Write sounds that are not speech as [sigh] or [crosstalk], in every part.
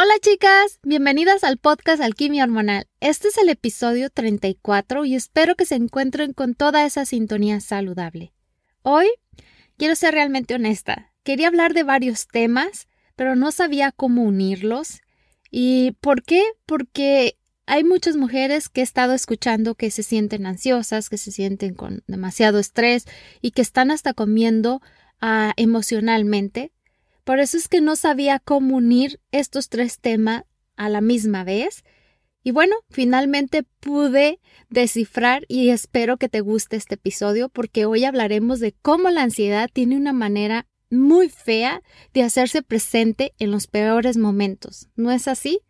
Hola chicas, bienvenidas al podcast Alquimia Hormonal. Este es el episodio 34 y espero que se encuentren con toda esa sintonía saludable. Hoy quiero ser realmente honesta. Quería hablar de varios temas, pero no sabía cómo unirlos. ¿Y por qué? Porque hay muchas mujeres que he estado escuchando que se sienten ansiosas, que se sienten con demasiado estrés y que están hasta comiendo uh, emocionalmente por eso es que no sabía cómo unir estos tres temas a la misma vez. Y bueno, finalmente pude descifrar y espero que te guste este episodio porque hoy hablaremos de cómo la ansiedad tiene una manera muy fea de hacerse presente en los peores momentos. ¿No es así?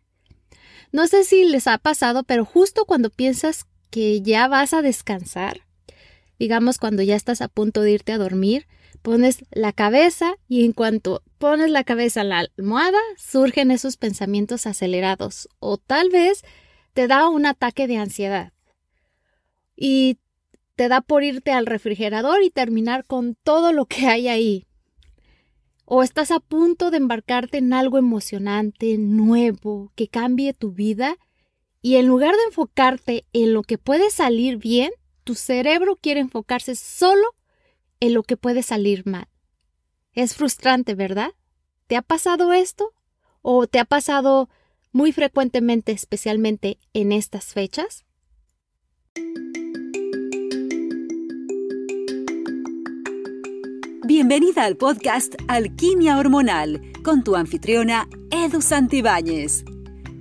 No sé si les ha pasado, pero justo cuando piensas que ya vas a descansar, digamos cuando ya estás a punto de irte a dormir, pones la cabeza y en cuanto pones la cabeza en la almohada, surgen esos pensamientos acelerados o tal vez te da un ataque de ansiedad y te da por irte al refrigerador y terminar con todo lo que hay ahí. O estás a punto de embarcarte en algo emocionante, nuevo, que cambie tu vida y en lugar de enfocarte en lo que puede salir bien, tu cerebro quiere enfocarse solo en lo que puede salir mal. Es frustrante, ¿verdad? ¿Te ha pasado esto? ¿O te ha pasado muy frecuentemente, especialmente en estas fechas? Bienvenida al podcast Alquimia Hormonal con tu anfitriona Edu Santibáñez.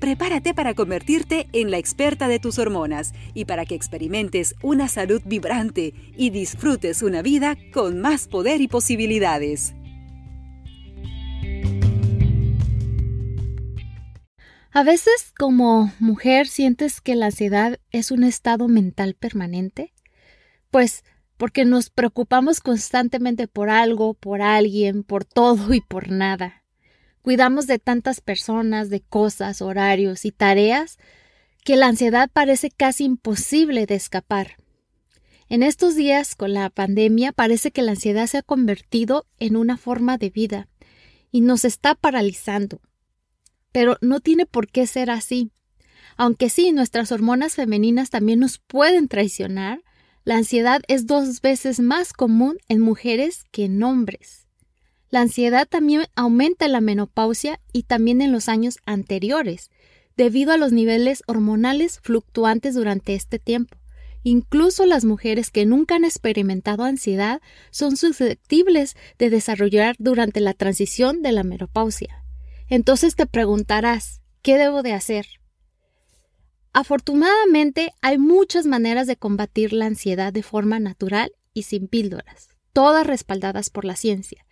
Prepárate para convertirte en la experta de tus hormonas y para que experimentes una salud vibrante y disfrutes una vida con más poder y posibilidades. A veces como mujer sientes que la ansiedad es un estado mental permanente, pues porque nos preocupamos constantemente por algo, por alguien, por todo y por nada. Cuidamos de tantas personas, de cosas, horarios y tareas que la ansiedad parece casi imposible de escapar. En estos días, con la pandemia, parece que la ansiedad se ha convertido en una forma de vida y nos está paralizando. Pero no tiene por qué ser así. Aunque sí, nuestras hormonas femeninas también nos pueden traicionar, la ansiedad es dos veces más común en mujeres que en hombres. La ansiedad también aumenta en la menopausia y también en los años anteriores, debido a los niveles hormonales fluctuantes durante este tiempo. Incluso las mujeres que nunca han experimentado ansiedad son susceptibles de desarrollar durante la transición de la menopausia. Entonces te preguntarás, ¿qué debo de hacer? Afortunadamente hay muchas maneras de combatir la ansiedad de forma natural y sin píldoras, todas respaldadas por la ciencia.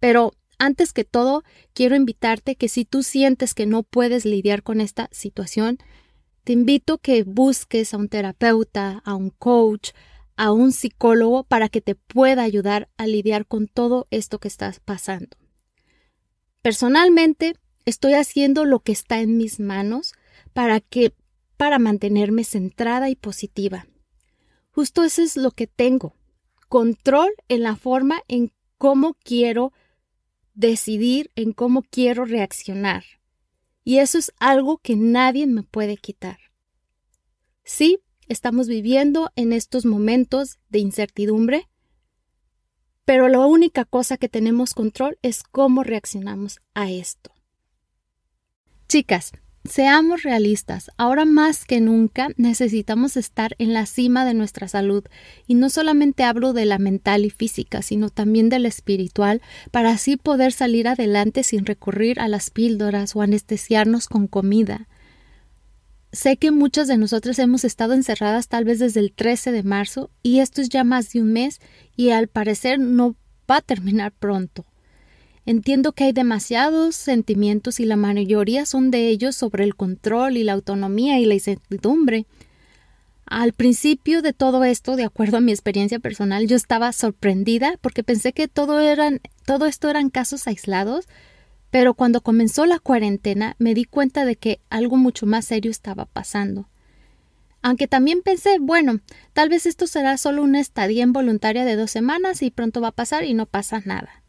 Pero antes que todo, quiero invitarte que si tú sientes que no puedes lidiar con esta situación, te invito que busques a un terapeuta, a un coach, a un psicólogo para que te pueda ayudar a lidiar con todo esto que estás pasando. Personalmente, estoy haciendo lo que está en mis manos para que para mantenerme centrada y positiva. Justo eso es lo que tengo. Control en la forma en cómo quiero decidir en cómo quiero reaccionar. Y eso es algo que nadie me puede quitar. Sí, estamos viviendo en estos momentos de incertidumbre, pero la única cosa que tenemos control es cómo reaccionamos a esto. Chicas, Seamos realistas, ahora más que nunca necesitamos estar en la cima de nuestra salud y no solamente hablo de la mental y física, sino también de la espiritual, para así poder salir adelante sin recurrir a las píldoras o anestesiarnos con comida. Sé que muchas de nosotras hemos estado encerradas tal vez desde el 13 de marzo y esto es ya más de un mes y al parecer no va a terminar pronto. Entiendo que hay demasiados sentimientos y la mayoría son de ellos sobre el control y la autonomía y la incertidumbre. Al principio de todo esto, de acuerdo a mi experiencia personal, yo estaba sorprendida porque pensé que todo, eran, todo esto eran casos aislados, pero cuando comenzó la cuarentena me di cuenta de que algo mucho más serio estaba pasando. Aunque también pensé, bueno, tal vez esto será solo una estadía involuntaria de dos semanas y pronto va a pasar y no pasa nada.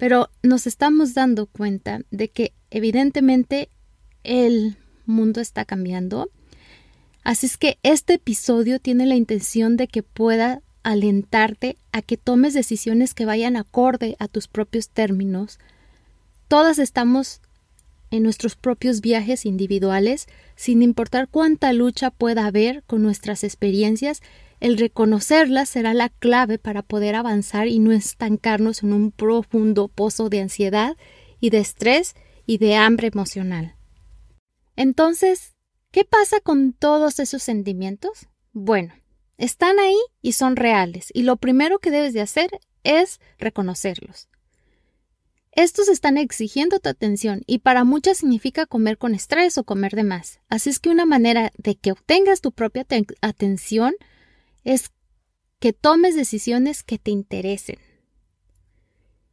Pero nos estamos dando cuenta de que evidentemente el mundo está cambiando Así es que este episodio tiene la intención de que pueda alentarte a que tomes decisiones que vayan acorde a tus propios términos. Todas estamos en nuestros propios viajes individuales, sin importar cuánta lucha pueda haber con nuestras experiencias, el reconocerlas será la clave para poder avanzar y no estancarnos en un profundo pozo de ansiedad y de estrés y de hambre emocional. Entonces, ¿Qué pasa con todos esos sentimientos? Bueno, están ahí y son reales, y lo primero que debes de hacer es reconocerlos. Estos están exigiendo tu atención y para muchas significa comer con estrés o comer de más. Así es que una manera de que obtengas tu propia atención es que tomes decisiones que te interesen.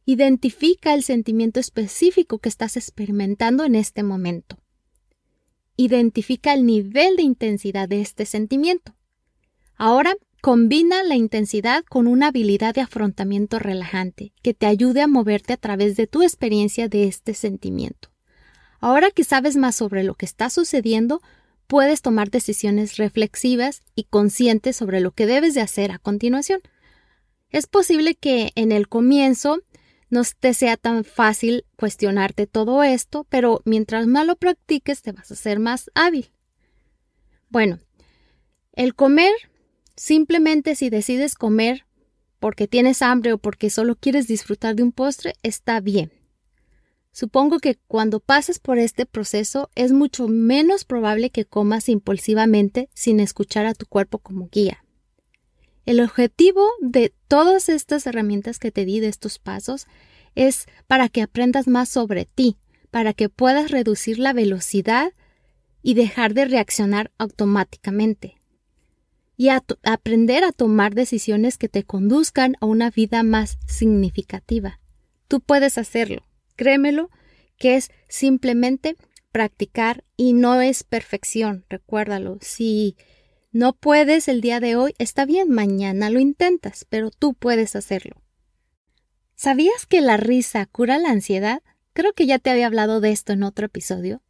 Identifica el sentimiento específico que estás experimentando en este momento. Identifica el nivel de intensidad de este sentimiento. Ahora, combina la intensidad con una habilidad de afrontamiento relajante que te ayude a moverte a través de tu experiencia de este sentimiento. Ahora que sabes más sobre lo que está sucediendo, puedes tomar decisiones reflexivas y conscientes sobre lo que debes de hacer a continuación. Es posible que en el comienzo no te sea tan fácil cuestionarte todo esto, pero mientras más lo practiques te vas a ser más hábil. Bueno, el comer, simplemente si decides comer porque tienes hambre o porque solo quieres disfrutar de un postre, está bien. Supongo que cuando pases por este proceso es mucho menos probable que comas impulsivamente sin escuchar a tu cuerpo como guía. El objetivo de todas estas herramientas que te di de estos pasos es para que aprendas más sobre ti, para que puedas reducir la velocidad y dejar de reaccionar automáticamente. Y aprender a tomar decisiones que te conduzcan a una vida más significativa. Tú puedes hacerlo, créemelo, que es simplemente practicar y no es perfección, recuérdalo. Si no puedes el día de hoy, está bien, mañana lo intentas, pero tú puedes hacerlo. ¿Sabías que la risa cura la ansiedad? Creo que ya te había hablado de esto en otro episodio.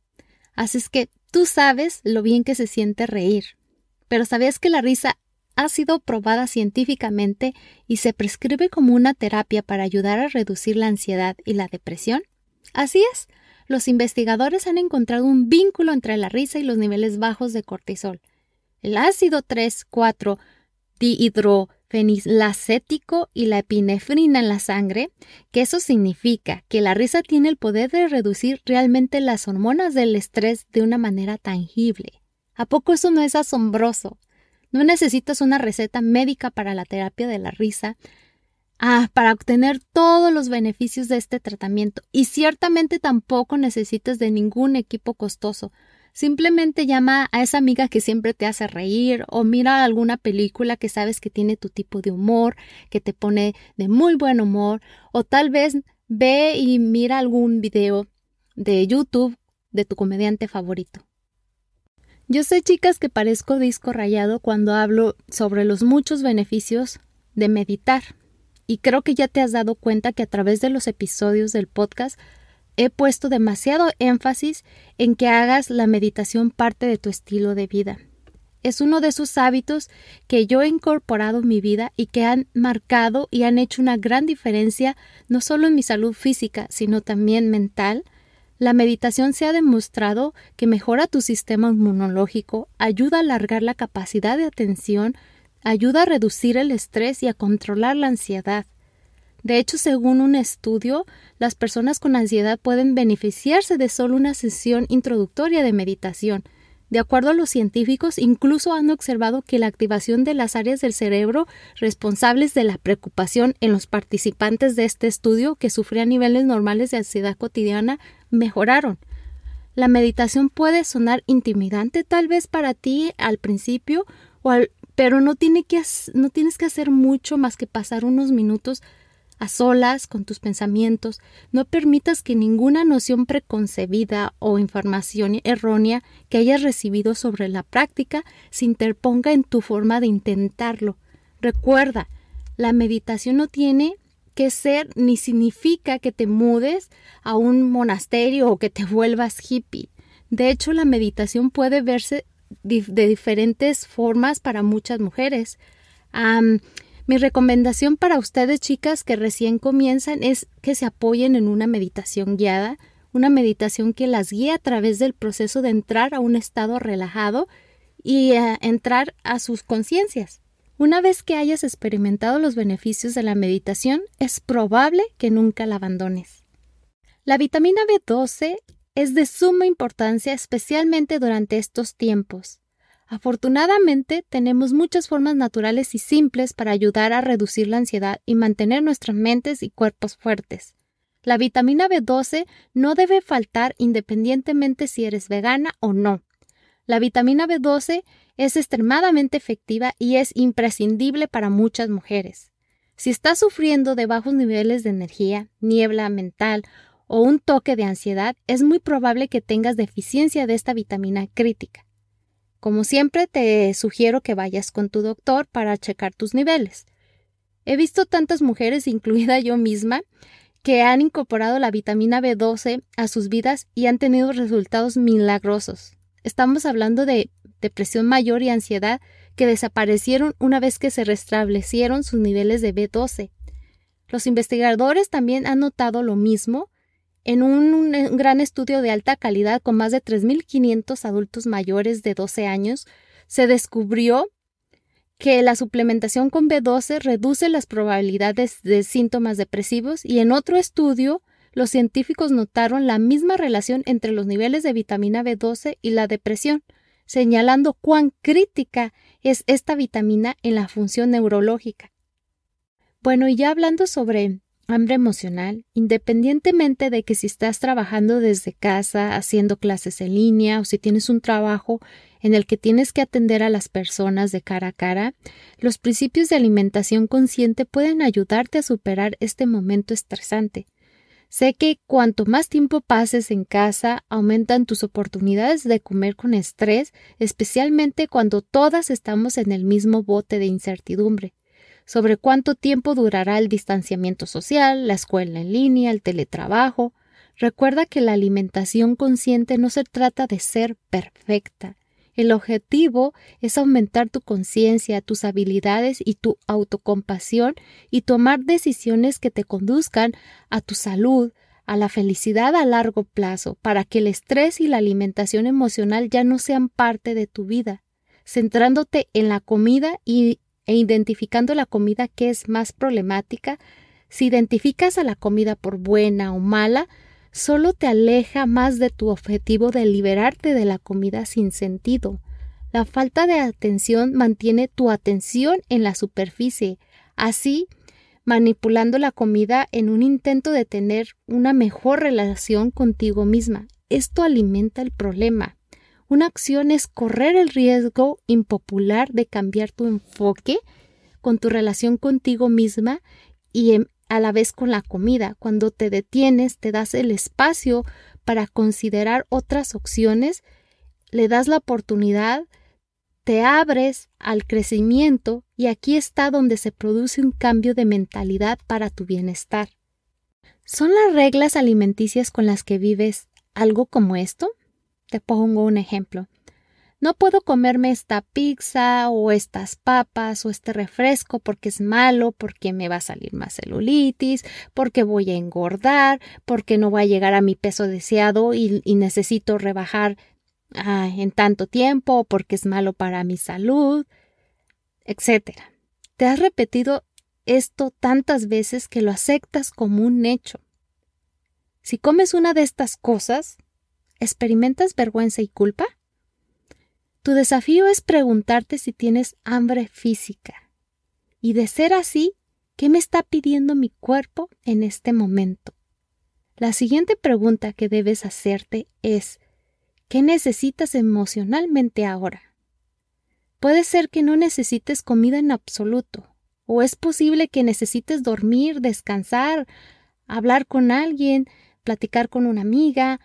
Así es que tú sabes lo bien que se siente reír. Pero ¿sabías que la risa ha sido probada científicamente y se prescribe como una terapia para ayudar a reducir la ansiedad y la depresión? Así es, los investigadores han encontrado un vínculo entre la risa y los niveles bajos de cortisol, el ácido 3,4 dihidrofenilacético y la epinefrina en la sangre, que eso significa que la risa tiene el poder de reducir realmente las hormonas del estrés de una manera tangible. ¿A poco eso no es asombroso? No necesitas una receta médica para la terapia de la risa, Ah, para obtener todos los beneficios de este tratamiento. Y ciertamente tampoco necesitas de ningún equipo costoso. Simplemente llama a esa amiga que siempre te hace reír o mira alguna película que sabes que tiene tu tipo de humor, que te pone de muy buen humor o tal vez ve y mira algún video de YouTube de tu comediante favorito. Yo sé, chicas, que parezco disco rayado cuando hablo sobre los muchos beneficios de meditar. Y creo que ya te has dado cuenta que a través de los episodios del podcast he puesto demasiado énfasis en que hagas la meditación parte de tu estilo de vida. Es uno de esos hábitos que yo he incorporado en mi vida y que han marcado y han hecho una gran diferencia no solo en mi salud física, sino también mental. La meditación se ha demostrado que mejora tu sistema inmunológico, ayuda a alargar la capacidad de atención, ayuda a reducir el estrés y a controlar la ansiedad. De hecho, según un estudio, las personas con ansiedad pueden beneficiarse de solo una sesión introductoria de meditación. De acuerdo a los científicos, incluso han observado que la activación de las áreas del cerebro responsables de la preocupación en los participantes de este estudio que sufrían niveles normales de ansiedad cotidiana mejoraron. La meditación puede sonar intimidante tal vez para ti al principio o, pero no, tiene que, no tienes que hacer mucho más que pasar unos minutos a solas con tus pensamientos. No permitas que ninguna noción preconcebida o información errónea que hayas recibido sobre la práctica se interponga en tu forma de intentarlo. Recuerda, la meditación no tiene que ser ni significa que te mudes a un monasterio o que te vuelvas hippie. De hecho, la meditación puede verse de diferentes formas para muchas mujeres. Mi recomendación para ustedes, chicas, que recién comienzan, es que se apoyen en una meditación guiada, una meditación que las guíe a través del proceso de entrar a un estado relajado y eh, entrar a sus conciencias. Una vez que hayas experimentado los beneficios de la meditación, es probable que nunca la abandones. La vitamina B12 es de suma importancia especialmente durante estos tiempos. Afortunadamente, tenemos muchas formas naturales y simples para ayudar a reducir la ansiedad y mantener nuestras mentes y cuerpos fuertes. La vitamina B12 no debe faltar independientemente si eres vegana o no. La vitamina B12 es extremadamente efectiva y es imprescindible para muchas mujeres. Si estás sufriendo de bajos niveles de energía, niebla mental o un toque de ansiedad, es muy probable que tengas deficiencia de esta vitamina crítica. Como siempre, te sugiero que vayas con tu doctor para checar tus niveles. He visto tantas mujeres, [laughs] incluida yo misma, que han incorporado la vitamina B12 a sus vidas y han tenido resultados milagrosos. Estamos hablando de depresión mayor y ansiedad que desaparecieron una vez que se restablecieron sus niveles de B12. Los investigadores también han notado lo mismo en un, gran estudio de alta calidad con más de 3.500 adultos mayores de 12 años, se descubrió que la suplementación con B12 reduce las probabilidades de síntomas depresivos y en otro estudio los científicos notaron la misma relación entre los niveles de vitamina B12 y la depresión, señalando cuán crítica es esta vitamina en la función neurológica. Bueno, y ya hablando sobre hambre emocional, independientemente de que si estás trabajando desde casa, haciendo clases en línea o si tienes un trabajo en el que tienes que atender a las personas de cara a cara, los principios de alimentación consciente pueden ayudarte a superar este momento estresante. Sé que cuanto más tiempo pases en casa, aumentan tus oportunidades de comer con estrés, especialmente cuando todas estamos en el mismo bote de incertidumbre sobre cuánto tiempo durará el distanciamiento social, la escuela en línea, el teletrabajo. Recuerda que la alimentación consciente no se trata de ser perfecta. El objetivo es aumentar tu conciencia, tus habilidades y tu autocompasión y tomar decisiones que te conduzcan a tu salud, a la felicidad a largo plazo, para que el estrés y la alimentación emocional ya no sean parte de tu vida, centrándote en la comida y e identificando la comida que es más problemática, si identificas a la comida por buena o mala, solo te aleja más de tu objetivo de liberarte de la comida sin sentido. La falta de atención mantiene tu atención en la superficie, así manipulando la comida en un intento de tener una mejor relación contigo misma. Esto alimenta el problema. Una acción es correr el riesgo impopular de cambiar tu enfoque con tu relación contigo misma y a la vez con la comida. Cuando te detienes, te das el espacio para considerar otras opciones, le das la oportunidad, te abres al crecimiento y aquí está donde se produce un cambio de mentalidad para tu bienestar. ¿Son las reglas alimenticias con las que vives algo como esto? Te pongo un ejemplo. No puedo comerme esta pizza o estas papas o este refresco porque es malo, porque me va a salir más celulitis, porque voy a engordar, porque no voy a llegar a mi peso deseado y, necesito rebajar ah, en tanto tiempo, porque es malo para mi salud, etc. Te has repetido esto tantas veces que lo aceptas como un hecho. Si comes una de estas cosas, ¿Experimentas vergüenza y culpa? Tu desafío es preguntarte si tienes hambre física. Y de ser así, ¿qué me está pidiendo mi cuerpo en este momento? La siguiente pregunta que debes hacerte es ¿qué necesitas emocionalmente ahora? Puede ser que no necesites comida en absoluto, o es posible que necesites dormir, descansar, hablar con alguien, platicar con una amiga,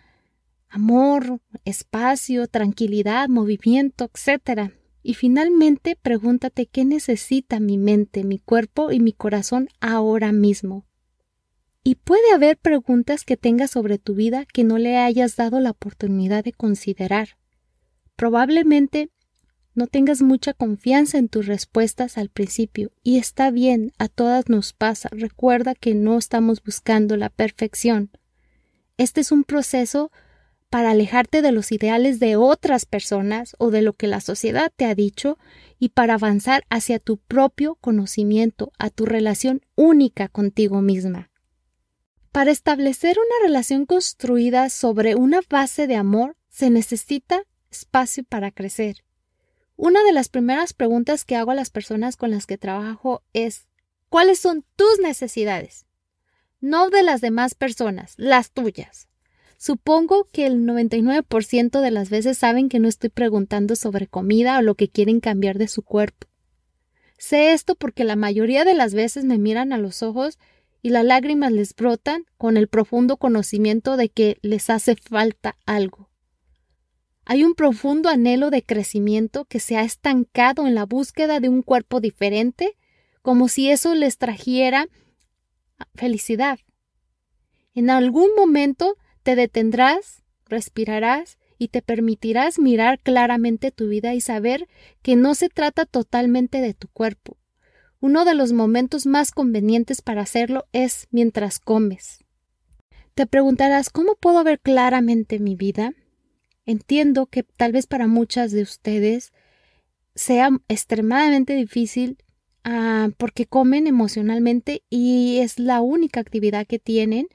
amor, espacio, tranquilidad, movimiento, etc. Y finalmente pregúntate qué necesita mi mente, mi cuerpo y mi corazón ahora mismo. Y puede haber preguntas que tengas sobre tu vida que no le hayas dado la oportunidad de considerar. Probablemente no tengas mucha confianza en tus respuestas al principio, y está bien, a todas nos pasa. Recuerda que no estamos buscando la perfección. Este es un proceso para alejarte de los ideales de otras personas o de lo que la sociedad te ha dicho y para avanzar hacia tu propio conocimiento, a tu relación única contigo misma. Para establecer una relación construida sobre una base de amor se necesita espacio para crecer. Una de las primeras preguntas que hago a las personas con las que trabajo es ¿cuáles son tus necesidades? No de las demás personas, las tuyas. Supongo que el 99% de las veces saben que no estoy preguntando sobre comida o lo que quieren cambiar de su cuerpo. Sé esto porque la mayoría de las veces me miran a los ojos y las lágrimas les brotan con el profundo conocimiento de que les hace falta algo. Hay un profundo anhelo de crecimiento que se ha estancado en la búsqueda de un cuerpo diferente, como si eso les trajera felicidad. En algún momento te detendrás, respirarás y te permitirás mirar claramente tu vida y saber que no se trata totalmente de tu cuerpo. Uno de los momentos más convenientes para hacerlo es mientras comes. Te preguntarás ¿cómo puedo ver claramente mi vida? Entiendo que tal vez para muchas de ustedes sea extremadamente difícil ah, porque comen emocionalmente y es la única actividad que tienen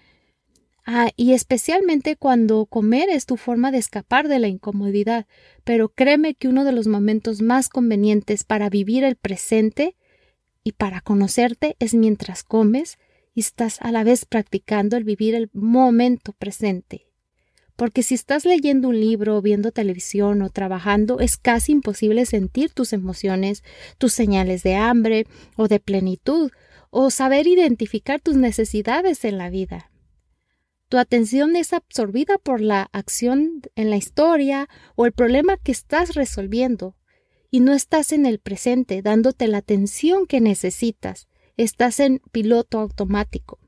Ah, y especialmente cuando comer es tu forma de escapar de la incomodidad. Pero créeme que uno de los momentos más convenientes para vivir el presente y para conocerte es mientras comes y estás a la vez practicando el vivir el momento presente. Porque si estás leyendo un libro, viendo televisión o trabajando, es casi imposible sentir tus emociones, tus señales de hambre o de plenitud, o saber identificar tus necesidades en la vida. Tu atención es absorbida por la acción en la historia o el problema que estás resolviendo y no estás en el presente dándote la atención que necesitas. Estás en piloto automático.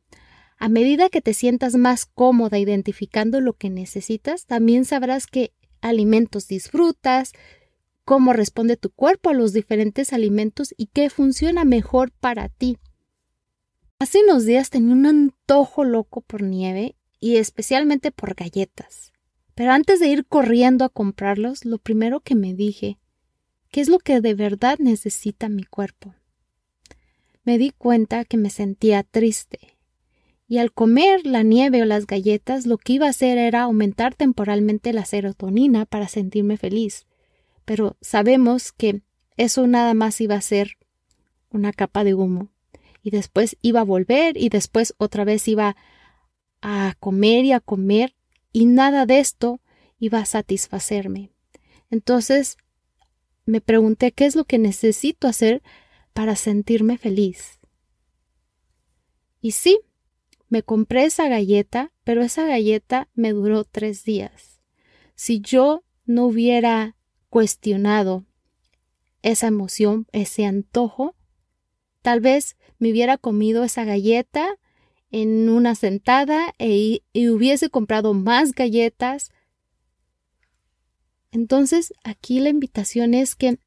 A medida que te sientas más cómoda identificando lo que necesitas, también sabrás qué alimentos disfrutas, cómo responde tu cuerpo a los diferentes alimentos y qué funciona mejor para ti. Hace unos días tenía un antojo loco por nieve y especialmente por galletas. Pero antes de ir corriendo a comprarlos, lo primero que me dije, ¿qué es lo que de verdad necesita mi cuerpo? Me di cuenta que me sentía triste, y al comer la nieve o las galletas lo que iba a hacer era aumentar temporalmente la serotonina para sentirme feliz. Pero sabemos que eso nada más iba a ser una capa de humo, y después iba a volver y después otra vez iba a comer y a comer y nada de esto iba a satisfacerme. Entonces me pregunté qué es lo que necesito hacer para sentirme feliz. Y sí, me compré esa galleta, pero esa galleta me duró tres días. Si yo no hubiera cuestionado esa emoción, ese antojo, tal vez me hubiera comido esa galleta en una sentada e, y hubiese comprado más galletas. Entonces, aquí la invitación es que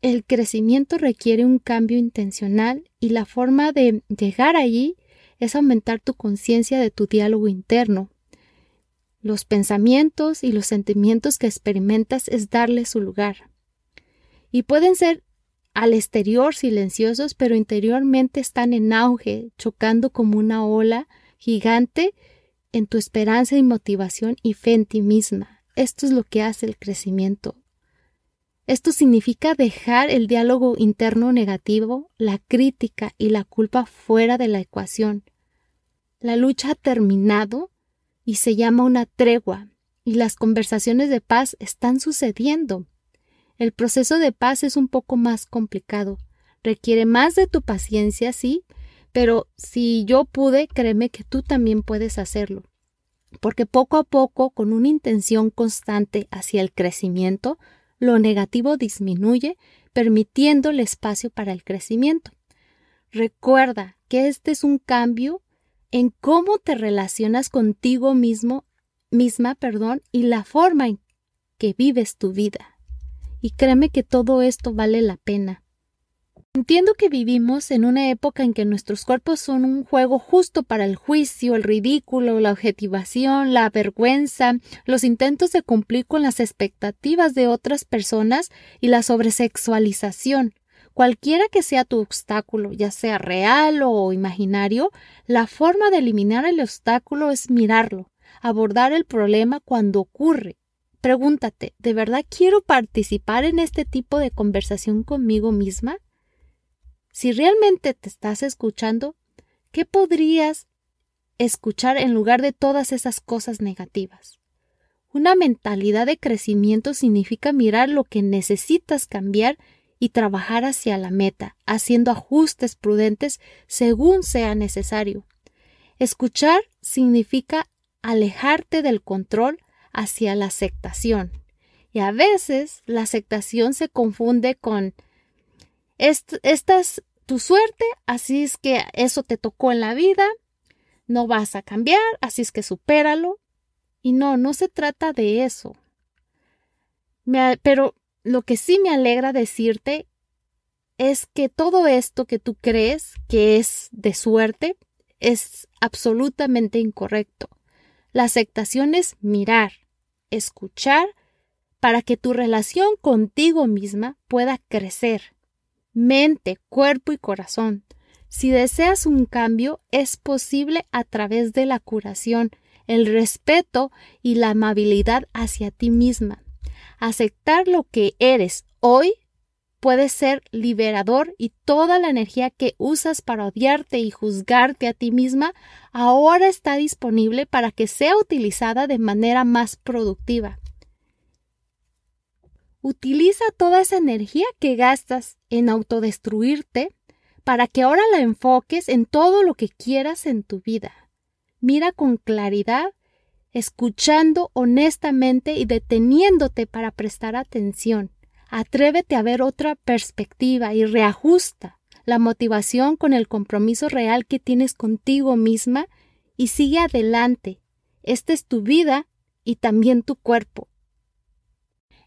el crecimiento requiere un cambio intencional y la forma de llegar allí es aumentar tu conciencia de tu diálogo interno. Los pensamientos y los sentimientos que experimentas es darle su lugar. Y pueden ser al exterior silenciosos, pero interiormente están en auge, chocando como una ola gigante en tu esperanza y motivación y fe en ti misma. Esto es lo que hace el crecimiento. Esto significa dejar el diálogo interno negativo, la crítica y la culpa fuera de la ecuación. La lucha ha terminado y se llama una tregua, y las conversaciones de paz están sucediendo. El proceso de paz es un poco más complicado. Requiere más de tu paciencia, sí, pero si yo pude, créeme que tú también puedes hacerlo. Porque poco a poco, con una intención constante hacia el crecimiento, lo negativo disminuye, permitiendo el espacio para el crecimiento. Recuerda que este es un cambio en cómo te relacionas contigo mismo, misma, perdón, y la forma en que vives tu vida. Y créeme que todo esto vale la pena. Entiendo que vivimos en una época en que nuestros cuerpos son un juego justo para el juicio, el ridículo, la objetivación, la vergüenza, los intentos de cumplir con las expectativas de otras personas y la sobresexualización. Cualquiera que sea tu obstáculo, ya sea real o imaginario, la forma de eliminar el obstáculo es mirarlo, abordar el problema cuando ocurre. Pregúntate, ¿de verdad quiero participar en este tipo de conversación conmigo misma? Si realmente te estás escuchando, ¿qué podrías escuchar en lugar de todas esas cosas negativas? Una mentalidad de crecimiento significa mirar lo que necesitas cambiar y trabajar hacia la meta, haciendo ajustes prudentes según sea necesario. Escuchar significa alejarte del control hacia la aceptación. Y a veces la aceptación se confunde con esta es tu suerte, así es que eso te tocó en la vida, no vas a cambiar, así es que supéralo. Y no, no se trata de eso. pero lo que sí me alegra decirte es que todo esto que tú crees que es de suerte es absolutamente incorrecto. La aceptación es mirar, escuchar, para que tu relación contigo misma pueda crecer mente, cuerpo y corazón. Si deseas un cambio, es posible a través de la curación, el respeto y la amabilidad hacia ti misma. Aceptar lo que eres hoy puede ser liberador y toda la energía que usas para odiarte y juzgarte a ti misma ahora está disponible para que sea utilizada de manera más productiva. Utiliza toda esa energía que gastas en autodestruirte para que ahora la enfoques en todo lo que quieras en tu vida. Mira con claridad, escuchando honestamente y deteniéndote para prestar atención. Atrévete a ver otra perspectiva y reajusta la motivación con el compromiso real que tienes contigo misma y sigue adelante. Esta es tu vida y también tu cuerpo.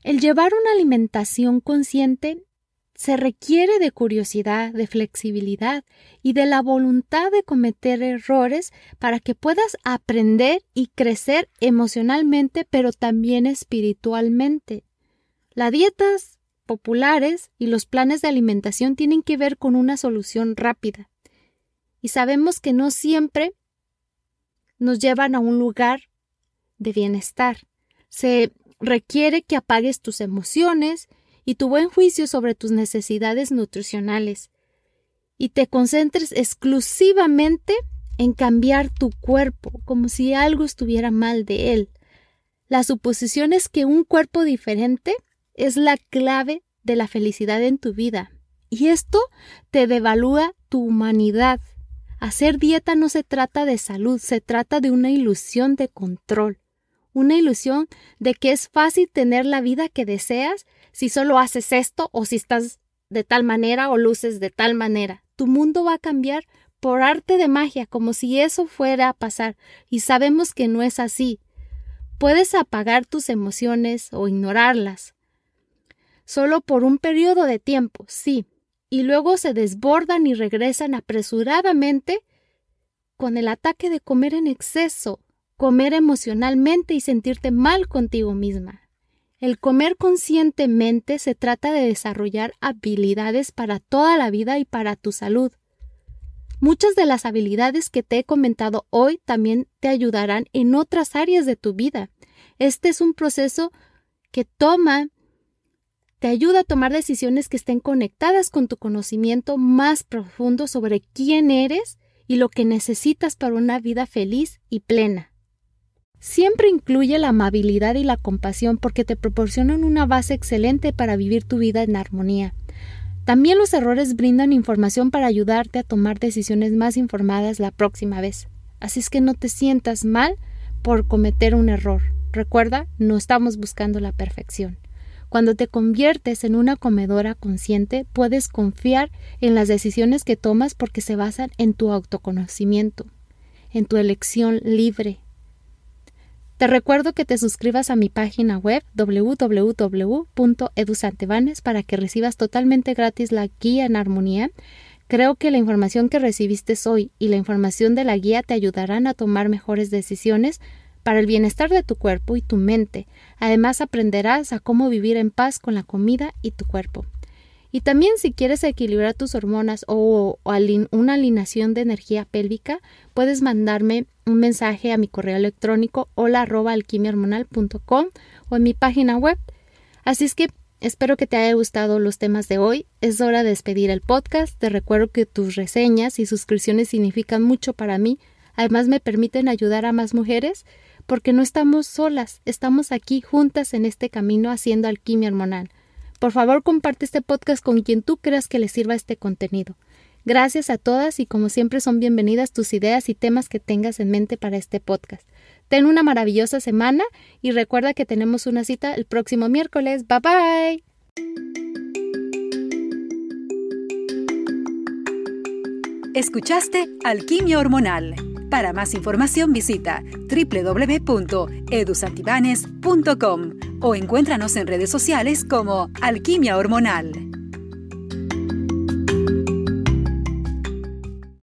El llevar una alimentación consciente se requiere de curiosidad, de flexibilidad y de la voluntad de cometer errores para que puedas aprender y crecer emocionalmente, pero también espiritualmente. Las dietas populares y los planes de alimentación tienen que ver con una solución rápida. Y sabemos que no siempre nos llevan a un lugar de bienestar. Se requiere que apagues tus emociones y tu buen juicio sobre tus necesidades nutricionales y te concentres exclusivamente en cambiar tu cuerpo, como si algo estuviera mal de él. La suposición es que un cuerpo diferente es la clave de la felicidad en tu vida. Y esto te devalúa tu humanidad. Hacer dieta no se trata de salud, se trata de una ilusión de control una ilusión de que es fácil tener la vida que deseas si solo haces esto o si estás de tal manera o luces de tal manera. Tu mundo va a cambiar por arte de magia, como si eso fuera a pasar, y sabemos que no es así. Puedes apagar tus emociones o ignorarlas. Solo por un periodo de tiempo, sí, y luego se desbordan y regresan apresuradamente con el ataque de comer en exceso comer emocionalmente y sentirte mal contigo misma. El comer conscientemente se trata de desarrollar habilidades para toda la vida y para tu salud. Muchas de las habilidades que te he comentado hoy también te ayudarán en otras áreas de tu vida. Este es un proceso que toma, te ayuda a tomar decisiones que estén conectadas con tu conocimiento más profundo sobre quién eres y lo que necesitas para una vida feliz y plena. siempre incluye la amabilidad y la compasión porque te proporcionan una base excelente para vivir tu vida en armonía. También los errores brindan información para ayudarte a tomar decisiones más informadas la próxima vez. Así es que no te sientas mal por cometer un error. Recuerda, no estamos buscando la perfección. Cuando te conviertes en una comedora consciente, puedes confiar en las decisiones que tomas porque se basan en tu autoconocimiento, en tu elección libre. Te recuerdo que te suscribas a mi página web www.edusantebanes para que recibas totalmente gratis la guía en armonía. Creo que la información que recibiste hoy y la información de la guía te ayudarán a tomar mejores decisiones para el bienestar de tu cuerpo y tu mente. Además aprenderás a cómo vivir en paz con la comida y tu cuerpo. Y también si quieres equilibrar tus hormonas o, una alineación de energía pélvica, puedes mandarme un mensaje a mi correo electrónico hola arroba o en mi página web. Así es que espero que te haya gustado los temas de hoy. Es hora de despedir el podcast. Te recuerdo que tus reseñas y suscripciones significan mucho para mí. Además me permiten ayudar a más mujeres porque no estamos solas, estamos aquí juntas en este camino haciendo alquimia hormonal. Por favor, comparte este podcast con quien tú creas que le sirva este contenido. Gracias a todas y como siempre son bienvenidas tus ideas y temas que tengas en mente para este podcast. Ten una maravillosa semana y recuerda que tenemos una cita el próximo miércoles. Bye bye. Escuchaste Alquimia Hormonal para más información visita www.edusantibanes.com o encuéntranos en redes sociales como Alquimia Hormonal.